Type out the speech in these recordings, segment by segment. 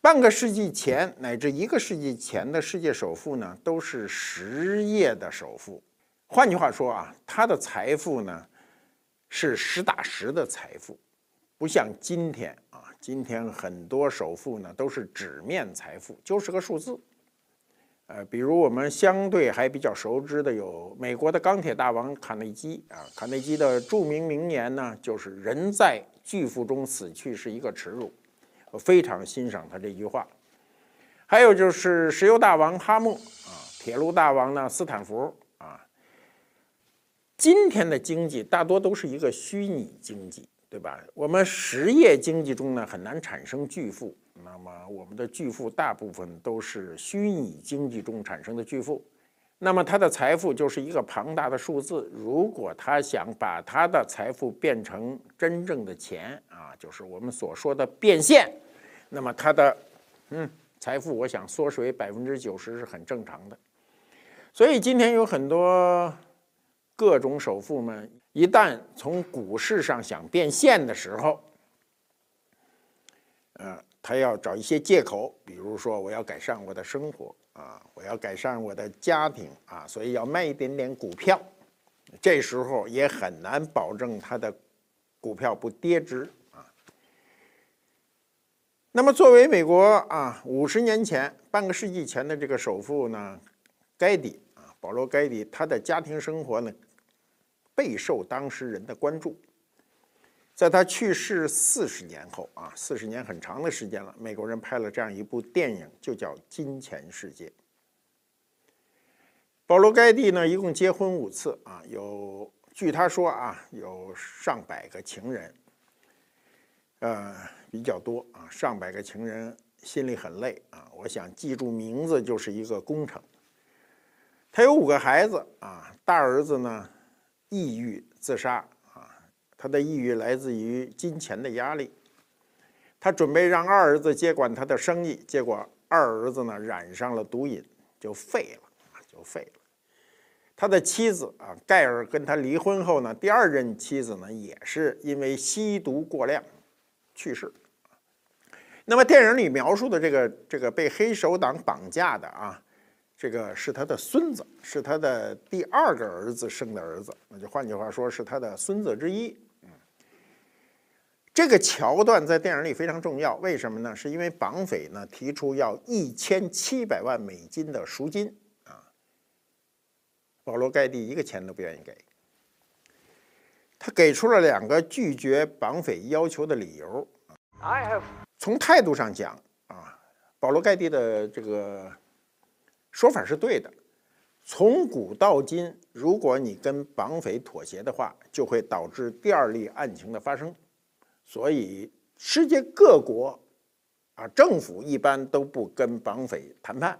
半个世纪前乃至一个世纪前的世界首富呢，都是实业的首富。换句话说啊，他的财富呢是实打实的财富，不像今天啊，今天很多首富呢都是纸面财富，就是个数字。呃，比如我们相对还比较熟知的有美国的钢铁大王卡内基啊，卡内基的著名名言呢就是“人在巨富中死去是一个耻辱”，我非常欣赏他这句话。还有就是石油大王哈默啊，铁路大王呢斯坦福啊。今天的经济大多都是一个虚拟经济，对吧？我们实业经济中呢很难产生巨富。那么，我们的巨富大部分都是虚拟经济中产生的巨富。那么，他的财富就是一个庞大的数字。如果他想把他的财富变成真正的钱啊，就是我们所说的变现，那么他的嗯财富，我想缩水百分之九十是很正常的。所以，今天有很多各种首富们，一旦从股市上想变现的时候，呃。他要找一些借口，比如说我要改善我的生活啊，我要改善我的家庭啊，所以要卖一点点股票。这时候也很难保证他的股票不跌值。那么，作为美国啊五十年前、半个世纪前的这个首富呢，盖蒂啊，保罗·盖蒂，他的家庭生活呢备受当时人的关注。在他去世四十年后啊，四十年很长的时间了，美国人拍了这样一部电影，就叫《金钱世界》。保罗·盖蒂呢，一共结婚五次啊，有据他说啊，有上百个情人，呃，比较多啊，上百个情人心里很累啊。我想记住名字就是一个工程。他有五个孩子啊，大儿子呢，抑郁自杀啊。他的抑郁来自于金钱的压力，他准备让二儿子接管他的生意，结果二儿子呢染上了毒瘾，就废了啊，就废了。他的妻子啊，盖尔跟他离婚后呢，第二任妻子呢也是因为吸毒过量去世。那么电影里描述的这个这个被黑手党绑架的啊。这个是他的孙子，是他的第二个儿子生的儿子，那就换句话说是他的孙子之一。这个桥段在电影里非常重要，为什么呢？是因为绑匪呢提出要一千七百万美金的赎金啊，保罗盖蒂一个钱都不愿意给，他给出了两个拒绝绑匪要求的理由。从态度上讲啊，保罗盖蒂的这个。说法是对的，从古到今，如果你跟绑匪妥协的话，就会导致第二例案情的发生。所以，世界各国啊，政府一般都不跟绑匪谈判，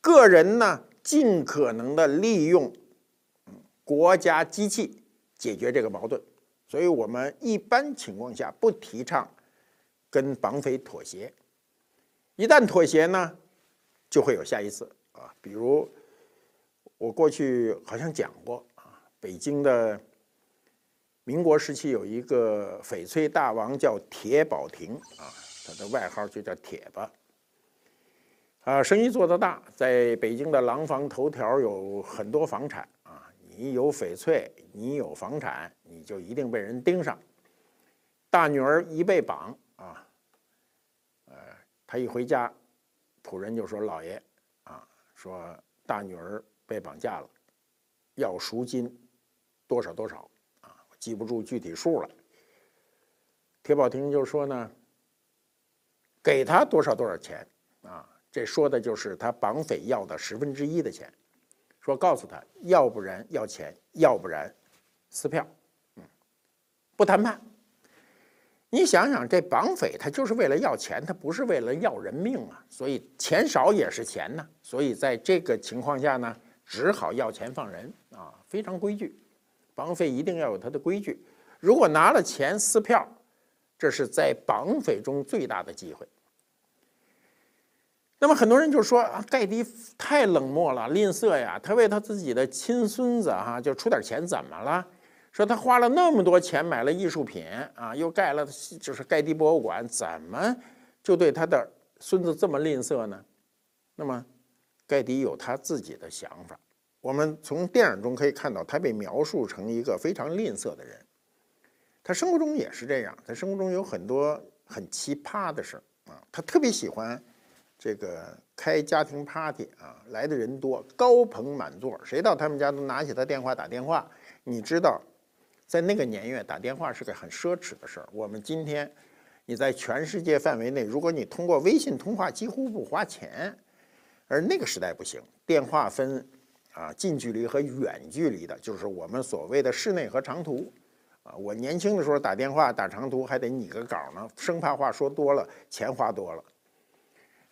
个人呢，尽可能的利用国家机器解决这个矛盾。所以我们一般情况下不提倡跟绑匪妥协，一旦妥协呢，就会有下一次。啊，比如我过去好像讲过啊，北京的民国时期有一个翡翠大王叫铁宝亭啊，他的外号就叫铁吧。啊，生意做得大，在北京的廊坊头条有很多房产，你有翡翠，你有房产，你就一定被人盯上。大女儿一被绑啊，呃，他一回家，仆人就说：“老爷。”啊说大女儿被绑架了，要赎金多少多少啊？我记不住具体数了。铁宝亭就说呢，给他多少多少钱啊？这说的就是他绑匪要的十分之一的钱。说告诉他，要不然要钱，要不然撕票，嗯，不谈判。你想想，这绑匪他就是为了要钱，他不是为了要人命啊！所以钱少也是钱呢。所以在这个情况下呢，只好要钱放人啊，非常规矩。绑匪一定要有他的规矩。如果拿了钱撕票，这是在绑匪中最大的机会。那么很多人就说啊，盖迪太冷漠了，吝啬呀！他为他自己的亲孙子哈，就出点钱，怎么了？说他花了那么多钱买了艺术品啊，又盖了就是盖蒂博物馆，怎么就对他的孙子这么吝啬呢？那么盖迪有他自己的想法。我们从电影中可以看到，他被描述成一个非常吝啬的人。他生活中也是这样，他生活中有很多很奇葩的事儿啊。他特别喜欢这个开家庭 party 啊，来的人多，高朋满座，谁到他们家都拿起他电话打电话。你知道，在那个年月打电话是个很奢侈的事儿。我们今天你在全世界范围内，如果你通过微信通话几乎不花钱，而那个时代不行，电话分。啊，近距离和远距离的，就是我们所谓的室内和长途。啊，我年轻的时候打电话打长途还得拟个稿呢，生怕话说多了钱花多了。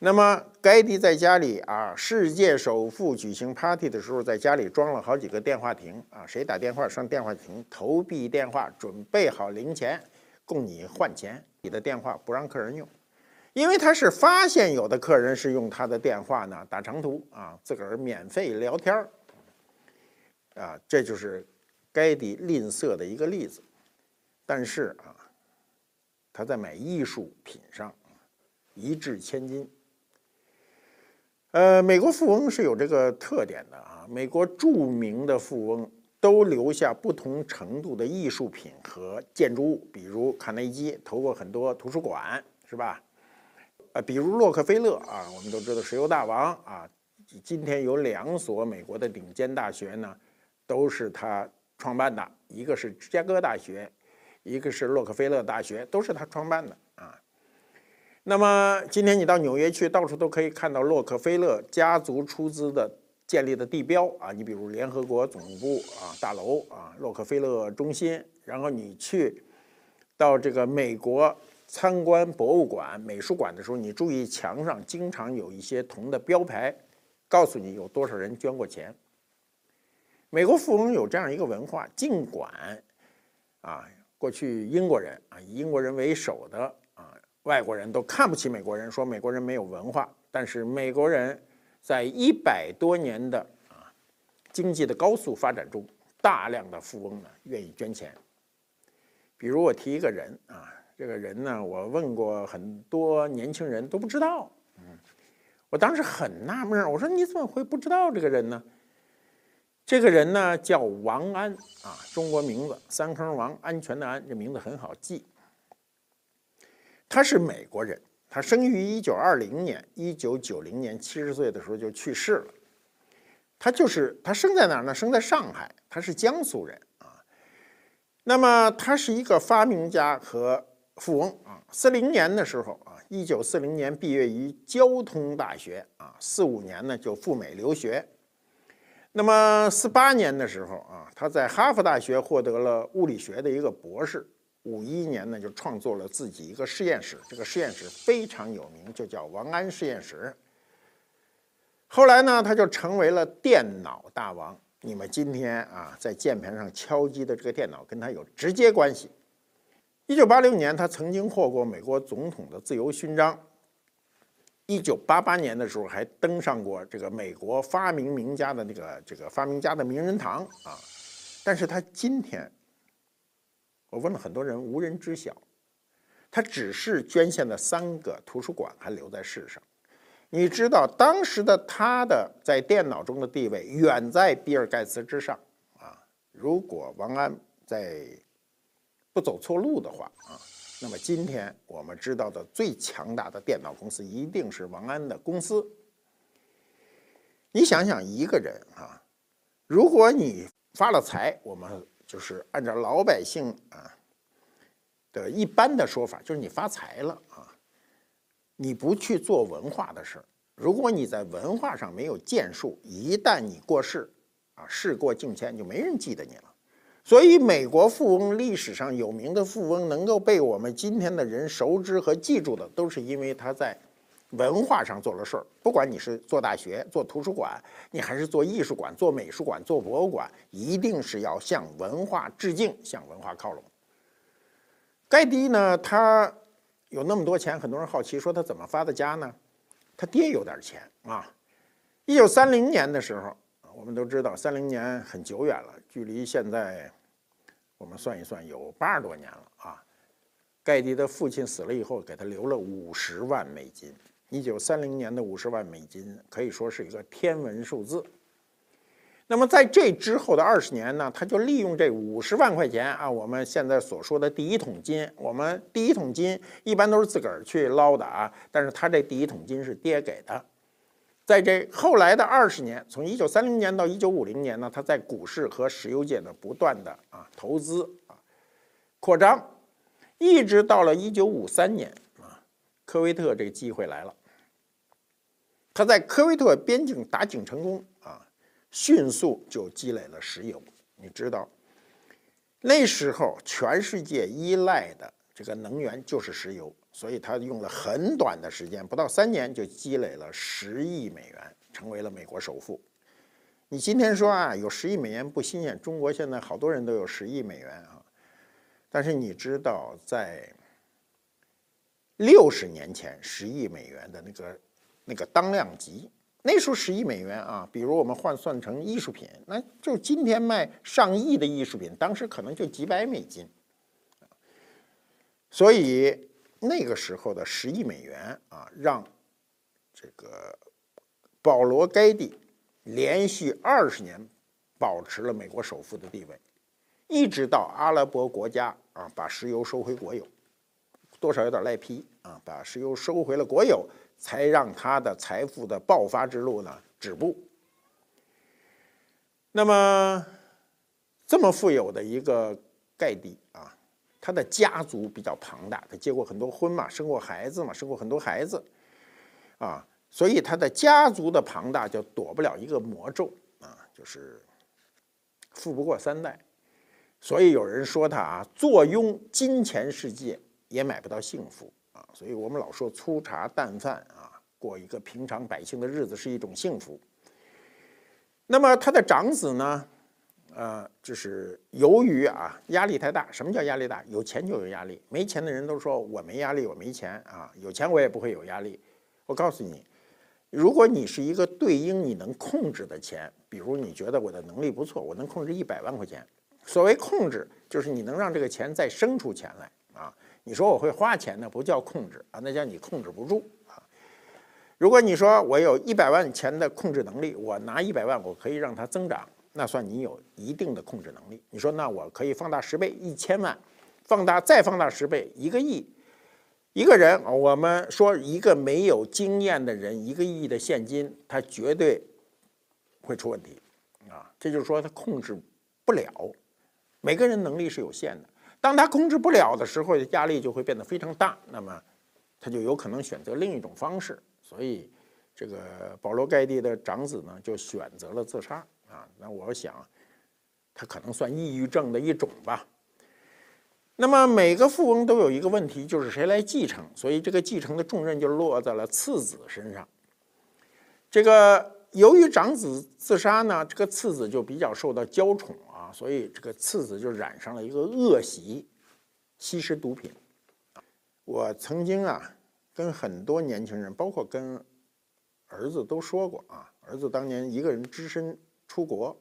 那么盖迪在家里啊，世界首富举行 party 的时候，在家里装了好几个电话亭啊，谁打电话上电话亭投币电话，准备好零钱供你换钱，你的电话不让客人用。因为他是发现有的客人是用他的电话呢打长途啊，自个儿免费聊天啊，这就是该迪吝啬的一个例子。但是啊，他在买艺术品上一掷千金。呃，美国富翁是有这个特点的啊，美国著名的富翁都留下不同程度的艺术品和建筑物，比如卡内基投过很多图书馆，是吧？啊，比如洛克菲勒啊，我们都知道石油大王啊，今天有两所美国的顶尖大学呢，都是他创办的，一个是芝加哥大学，一个是洛克菲勒大学，都是他创办的。那么今天你到纽约去，到处都可以看到洛克菲勒家族出资的建立的地标啊，你比如联合国总部啊大楼啊，洛克菲勒中心，然后你去到这个美国。参观博物馆、美术馆的时候，你注意墙上经常有一些铜的标牌，告诉你有多少人捐过钱。美国富翁有这样一个文化，尽管啊，过去英国人啊以英国人为首的外国人都看不起美国人，说美国人没有文化，但是美国人在一百多年的啊经济的高速发展中，大量的富翁呢愿意捐钱。比如我提一个人啊。这个人呢，我问过很多年轻人都不知道。嗯，我当时很纳闷我说你怎么会不知道这个人呢？这个人呢叫王安啊，中国名字三坑王，安全的安，这名字很好记。他是美国人，他生于一九二零年，一九九零年七十岁的时候就去世了。他就是他生在哪儿呢？生在上海，他是江苏人啊。那么他是一个发明家和。富翁啊，四零年的时候啊，一九四零年毕业于交通大学啊，四五年呢就赴美留学。那么四八年的时候啊，他在哈佛大学获得了物理学的一个博士。五一年呢就创作了自己一个实验室，这个实验室非常有名，就叫王安实验室。后来呢，他就成为了电脑大王。你们今天啊在键盘上敲击的这个电脑跟他有直接关系。一九八六年，他曾经获过美国总统的自由勋章。一九八八年的时候，还登上过这个美国发明名家的那个这个发明家的名人堂啊。但是他今天，我问了很多人，无人知晓。他只是捐献了三个图书馆，还留在世上。你知道当时的他的在电脑中的地位远在比尔盖茨之上啊。如果王安在。不走错路的话啊，那么今天我们知道的最强大的电脑公司一定是王安的公司。你想想，一个人啊，如果你发了财，我们就是按照老百姓啊的一般的说法，就是你发财了啊，你不去做文化的事儿，如果你在文化上没有建树，一旦你过世啊，事过境迁，就没人记得你了。所以，美国富翁历史上有名的富翁，能够被我们今天的人熟知和记住的，都是因为他在文化上做了事儿。不管你是做大学、做图书馆，你还是做艺术馆、做美术馆、做博物馆，一定是要向文化致敬，向文化靠拢。盖迪呢，他有那么多钱，很多人好奇说他怎么发的家呢？他爹有点钱啊。一九三零年的时候，我们都知道，三零年很久远了，距离现在。我们算一算，有八十多年了啊！盖迪的父亲死了以后，给他留了五十万美金。一九三零年的五十万美金可以说是一个天文数字。那么在这之后的二十年呢，他就利用这五十万块钱啊，我们现在所说的第一桶金，我们第一桶金一般都是自个儿去捞的啊，但是他这第一桶金是爹给的。在这后来的二十年，从一九三零年到一九五零年呢，他在股市和石油界呢不断的啊投资啊扩张，一直到了一九五三年，科威特这个机会来了，他在科威特边境打井成功啊。迅速就积累了石油，你知道，那时候全世界依赖的这个能源就是石油，所以他用了很短的时间，不到三年就积累了十亿美元，成为了美国首富。你今天说啊，有十亿美元不新鲜，中国现在好多人都有十亿美元啊，但是你知道，在六十年前，十亿美元的那个那个当量级。那时候十亿美元啊，比如我们换算成艺术品，那就今天卖上亿的艺术品，当时可能就几百美金。所以那个时候的十亿美元啊，让这个保罗盖蒂连续二十年保持了美国首富的地位，一直到阿拉伯国家啊把石油收回国有，多少有点赖皮啊，把石油收回了国有。才让他的财富的爆发之路呢止步。那么，这么富有的一个盖蒂啊，他的家族比较庞大，他结过很多婚嘛，生过孩子嘛，生过很多孩子，啊，所以他的家族的庞大就躲不了一个魔咒啊，就是富不过三代。所以有人说他啊，坐拥金钱世界也买不到幸福啊。所以我们老说粗茶淡饭啊，过一个平常百姓的日子是一种幸福。那么他的长子呢，呃，就是由于啊压力太大。什么叫压力大？有钱就有压力，没钱的人都说我没压力，我没钱啊。有钱我也不会有压力。我告诉你，如果你是一个对应你能控制的钱，比如你觉得我的能力不错，我能控制一百万块钱。所谓控制，就是你能让这个钱再生出钱来啊。你说我会花钱，那不叫控制啊，那叫你控制不住啊。如果你说我有一百万钱的控制能力，我拿一百万，我可以让它增长，那算你有一定的控制能力。你说那我可以放大十倍，一千万，放大再放大十倍，一个亿，一个人，我们说一个没有经验的人，一个亿的现金，他绝对会出问题啊。这就是说他控制不了，每个人能力是有限的。当他控制不了的时候，压力就会变得非常大，那么他就有可能选择另一种方式。所以，这个保罗盖蒂的长子呢，就选择了自杀啊。那我想，他可能算抑郁症的一种吧。那么每个富翁都有一个问题，就是谁来继承？所以这个继承的重任就落在了次子身上。这个由于长子自杀呢，这个次子就比较受到娇宠。所以这个次子就染上了一个恶习，吸食毒品。我曾经啊跟很多年轻人，包括跟儿子都说过啊，儿子当年一个人只身出国，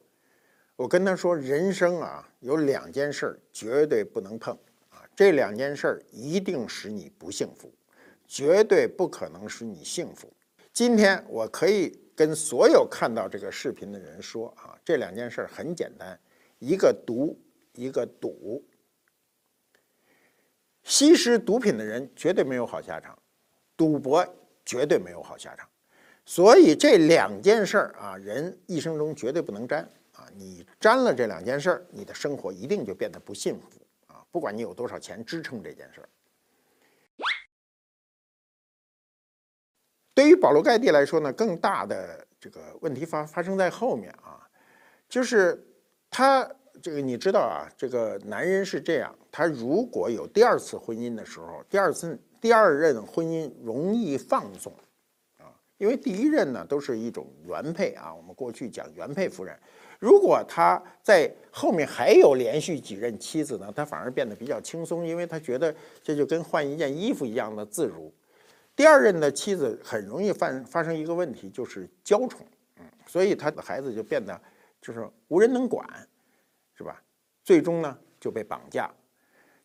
我跟他说，人生啊有两件事绝对不能碰啊，这两件事一定使你不幸福，绝对不可能使你幸福。今天我可以跟所有看到这个视频的人说啊，这两件事很简单。一个毒，一个赌。吸食毒品的人绝对没有好下场，赌博绝对没有好下场。所以这两件事儿啊，人一生中绝对不能沾啊！你沾了这两件事儿，你的生活一定就变得不幸福啊！不管你有多少钱支撑这件事儿。对于保罗盖蒂来说呢，更大的这个问题发发生在后面啊，就是。他这个你知道啊，这个男人是这样，他如果有第二次婚姻的时候，第二次第二任婚姻容易放纵啊，因为第一任呢都是一种原配啊，我们过去讲原配夫人，如果他在后面还有连续几任妻子呢，他反而变得比较轻松，因为他觉得这就跟换一件衣服一样的自如。第二任的妻子很容易犯发生一个问题，就是娇宠，嗯，所以他的孩子就变得。就是无人能管，是吧？最终呢就被绑架。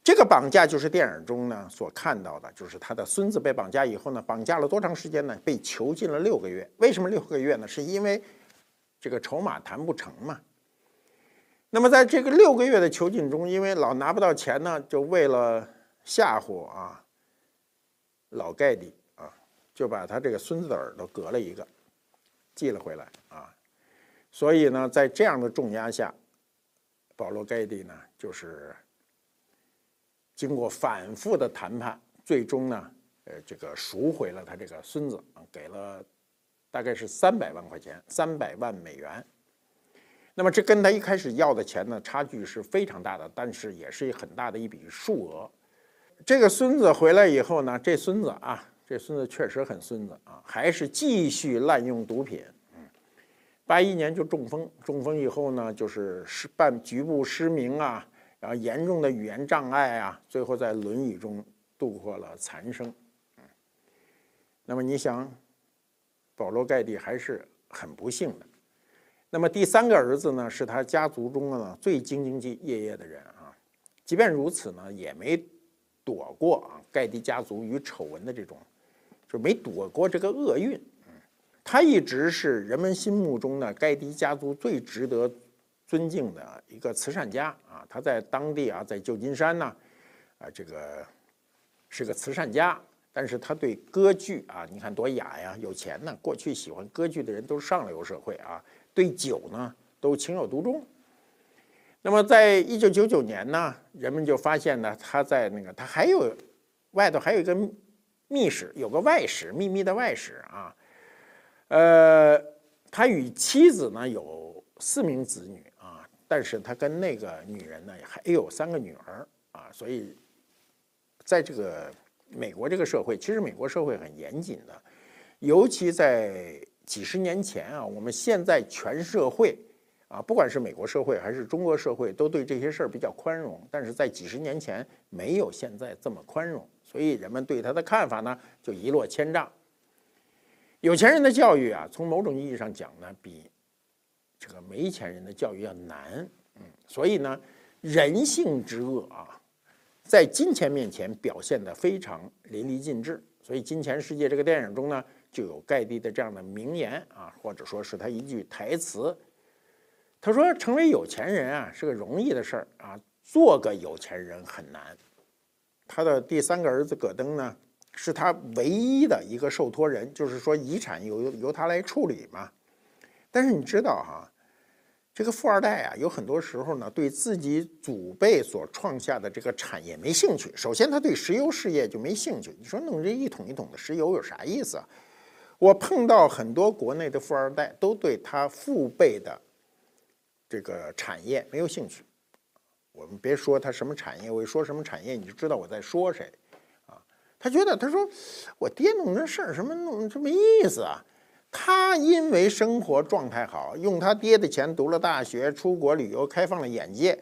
这个绑架就是电影中呢所看到的，就是他的孙子被绑架以后呢，绑架了多长时间呢？被囚禁了六个月。为什么六个月呢？是因为这个筹码谈不成嘛。那么在这个六个月的囚禁中，因为老拿不到钱呢，就为了吓唬啊老盖蒂啊，就把他这个孙子的耳朵割了一个，寄了回来啊。所以呢，在这样的重压下，保罗盖蒂呢就是。经过反复的谈判，最终呢，呃，这个赎回了他这个孙子，给了大概是三百万块钱，三百万美元。那么这跟他一开始要的钱呢，差距是非常大的，但是也是很大的一笔数额。这个孙子回来以后呢，这孙子啊，这孙子确实很孙子啊，还是继续滥用毒品。八一年就中风，中风以后呢，就是失半局部失明啊。然后严重的语言障碍啊，最后在轮椅中度过了残生。那么你想，保罗盖蒂还是很不幸的。那么第三个儿子呢，是他家族中呢最兢兢业业的人啊。即便如此呢，也没躲过啊盖蒂家族与丑闻的这种，就没躲过这个厄运。他一直是人们心目中呢盖蒂家族最值得。尊敬的一个慈善家啊，他在当地啊，在旧金山呢，啊，这个是个慈善家，但是他对歌剧啊，你看多雅呀，有钱呢。过去喜欢歌剧的人都是上流社会啊，对酒呢都情有独钟。那么，在一九九九年呢，人们就发现呢，他在那个他还有外头还有一个密室，有个外室，秘密的外室啊。呃，他与妻子呢有四名子女啊。但是他跟那个女人呢，还有三个女儿啊，所以在这个美国这个社会，其实美国社会很严谨的，尤其在几十年前啊，我们现在全社会啊，不管是美国社会还是中国社会，都对这些事儿比较宽容，但是在几十年前没有现在这么宽容，所以人们对他的看法呢，就一落千丈。有钱人的教育啊，从某种意义上讲呢，比。这个没钱人的教育要难，嗯，所以呢，人性之恶啊，在金钱面前表现得非常淋漓尽致。所以《金钱世界》这个电影中呢，就有盖蒂的这样的名言啊，或者说是他一句台词。他说：“成为有钱人啊，是个容易的事儿啊，做个有钱人很难。”他的第三个儿子葛登呢，是他唯一的一个受托人，就是说遗产由由他来处理嘛。但是你知道哈？这个富二代啊，有很多时候呢，对自己祖辈所创下的这个产业没兴趣。首先，他对石油事业就没兴趣。你说弄这一桶一桶的石油有啥意思啊？我碰到很多国内的富二代，都对他父辈的这个产业没有兴趣。我们别说他什么产业，我一说什么产业，你就知道我在说谁？他觉得他说我爹弄这事儿什么弄这没意思啊？他因为生活状态好，用他爹的钱读了大学，出国旅游，开放了眼界，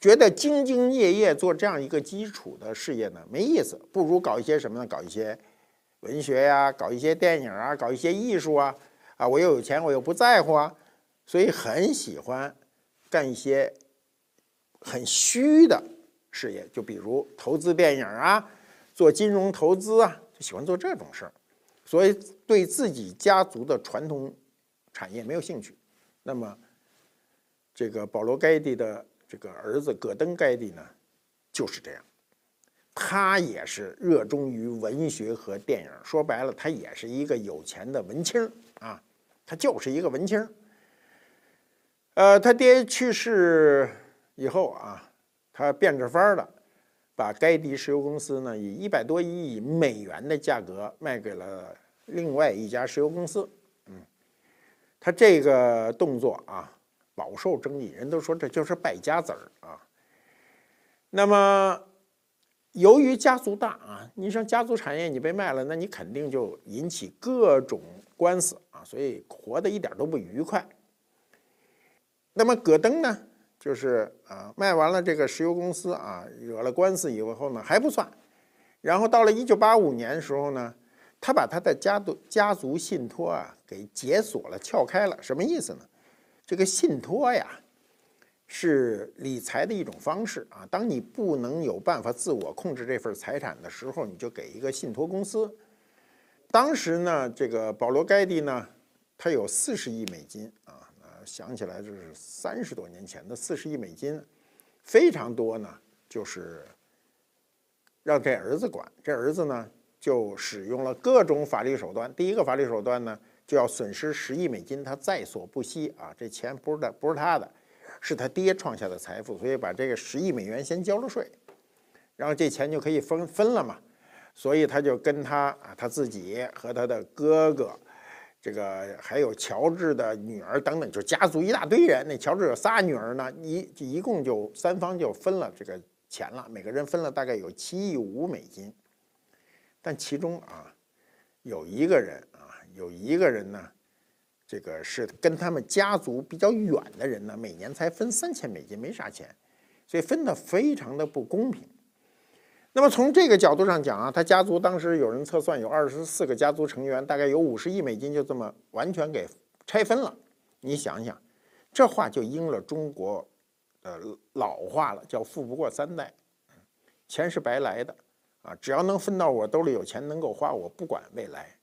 觉得兢兢业业做这样一个基础的事业呢没意思，不如搞一些什么呢？搞一些文学呀，搞一些电影啊，搞一些艺术啊，啊，我又有钱，我又不在乎啊，所以很喜欢干一些很虚的事业，就比如投资电影啊，做金融投资啊，就喜欢做这种事儿。所以对自己家族的传统产业没有兴趣，那么这个保罗·盖蒂的这个儿子戈登·盖蒂呢，就是这样，他也是热衷于文学和电影。说白了，他也是一个有钱的文青啊，他就是一个文青。呃，他爹去世以后啊，他变着法儿的把该地石油公司呢以一百多亿美元的价格卖给了。另外一家石油公司，嗯，他这个动作啊，饱受争议，人都说这就是败家子儿啊。那么，由于家族大啊，你像家族产业你被卖了，那你肯定就引起各种官司啊，所以活得一点都不愉快。那么戈登呢，就是啊，卖完了这个石油公司啊，惹了官司以后呢还不算，然后到了一九八五年的时候呢。他把他的家族家族信托啊给解锁了、撬开了，什么意思呢？这个信托呀，是理财的一种方式啊。当你不能有办法自我控制这份财产的时候，你就给一个信托公司。当时呢，这个保罗·盖蒂呢，他有四十亿美金啊，想起来就是三十多年前的四十亿美金，非常多呢，就是让这儿子管。这儿子呢，就使用了各种法律手段。第一个法律手段呢。就要损失十亿美金，他在所不惜啊！这钱不是他，不是他的，是他爹创下的财富，所以把这个十亿美元先交了税，然后这钱就可以分分了嘛。所以他就跟他啊，他自己和他的哥哥，这个还有乔治的女儿等等，就家族一大堆人。那乔治有仨女儿呢，一一共就三方就分了这个钱了，每个人分了大概有七亿五美金。但其中啊，有一个人啊。有一个人呢，这个是跟他们家族比较远的人呢，每年才分三千美金，没啥钱，所以分的非常的不公平。那么从这个角度上讲啊，他家族当时有人测算有二十四个家族成员，大概有五十亿美金就这么完全给拆分了。你想想，这话就应了中国的老话了，叫“富不过三代”，钱是白来的啊，只要能分到我兜里有钱能够花，我不管未来。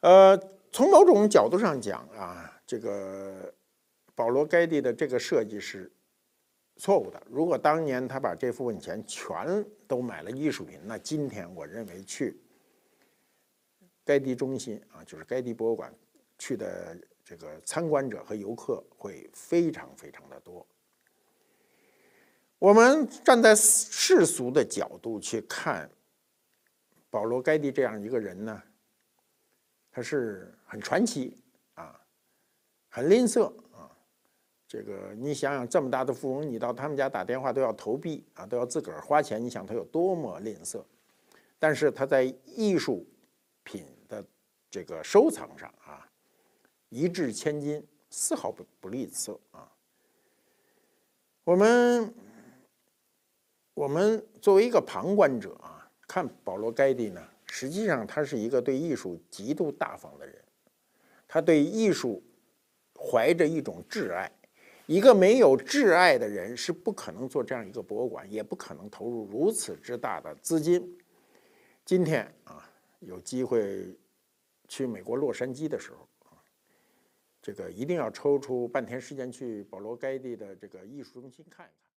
呃，从某种角度上讲啊，这个保罗·盖蒂的这个设计是错误的。如果当年他把这部分钱全都买了艺术品，那今天我认为去盖蒂中心啊，就是盖蒂博物馆去的这个参观者和游客会非常非常的多。我们站在世俗的角度去看保罗·盖蒂这样一个人呢？他是很传奇啊，很吝啬。这个你想想，这么大的富翁，你到他们家打电话都要投币啊，都要自个儿花钱。你想他有多么吝啬？但是他在艺术品的这个收藏上啊，一掷千金，丝毫不不吝啬啊。我们我们作为一个旁观者啊，看保罗·盖蒂呢。实际上，他是一个对艺术极度大方的人，他对艺术怀着一种挚爱。一个没有挚爱的人是不可能做这样一个博物馆，也不可能投入如此之大的资金。今天啊，有机会去美国洛杉矶的时候啊，这个一定要抽出半天时间去保罗·盖蒂的这个艺术中心看一看。